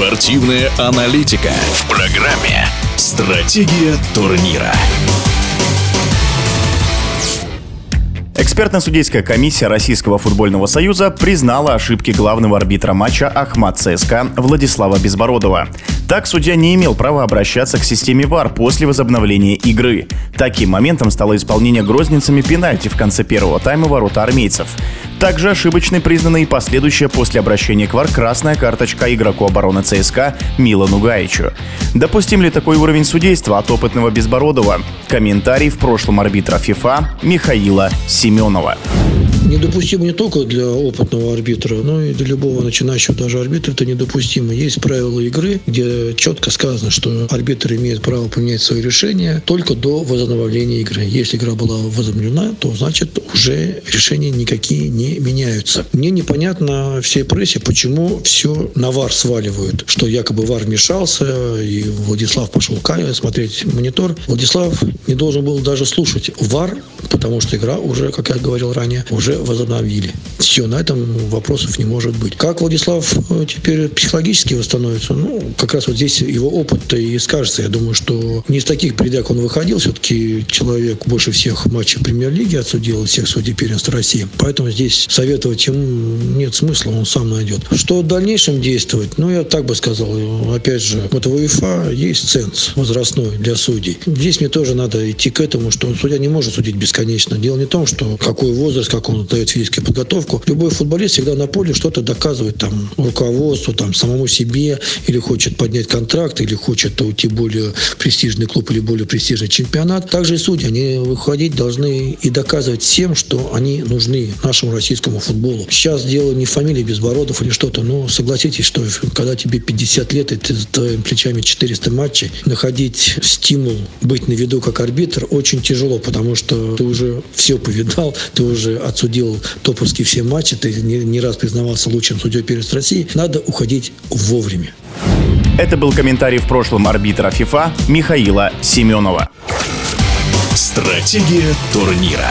Спортивная аналитика в программе «Стратегия турнира». Экспертно-судейская комиссия Российского футбольного союза признала ошибки главного арбитра матча Ахмат ЦСКА Владислава Безбородова. Так, судья не имел права обращаться к системе ВАР после возобновления игры. Таким моментом стало исполнение грозницами пенальти в конце первого тайма ворота армейцев. Также ошибочной признана и последующая после обращения к ВАР красная карточка игроку обороны ЦСКА Милану Гаичу. Допустим ли такой уровень судейства от опытного Безбородова? Комментарий в прошлом арбитра ФИФА Михаила Семенова недопустимо не только для опытного арбитра, но и для любого начинающего даже арбитра это недопустимо. Есть правила игры, где четко сказано, что арбитр имеет право поменять свое решение только до возобновления игры. Если игра была возобновлена, то значит уже решения никакие не меняются. Мне непонятно всей прессе, почему все на ВАР сваливают, что якобы ВАР вмешался, и Владислав пошел смотреть монитор. Владислав не должен был даже слушать ВАР, потому что игра уже, как я говорил ранее, уже возобновили. Все, на этом вопросов не может быть. Как Владислав э, теперь психологически восстановится? Ну, как раз вот здесь его опыт и скажется. Я думаю, что не из таких передач он выходил. Все-таки человек больше всех матчей премьер-лиги отсудил, всех судей первенства России. Поэтому здесь советовать ему нет смысла, он сам найдет. Что в дальнейшем действовать? Ну, я так бы сказал. Опять же, вот в УЕФА есть ценз возрастной для судей. Здесь мне тоже надо идти к этому, что судья не может судить бесконечно. Дело не в том, что какой возраст, как он дает физическую подготовку. Любой футболист всегда на поле что-то доказывает там руководству, там самому себе, или хочет поднять контракт, или хочет уйти в более престижный клуб или более престижный чемпионат. Также и судьи, они выходить должны и доказывать всем, что они нужны нашему российскому футболу. Сейчас дело не фамилии Безбородов или что-то, но согласитесь, что когда тебе 50 лет, и ты за твоими плечами 400 матчей, находить стимул быть на виду как арбитр очень тяжело, потому что ты уже все повидал, ты уже отсудил судил топовские все матчи, ты не, не раз признавался лучшим судьей перед России, надо уходить вовремя. Это был комментарий в прошлом арбитра ФИФА Михаила Семенова. Стратегия турнира.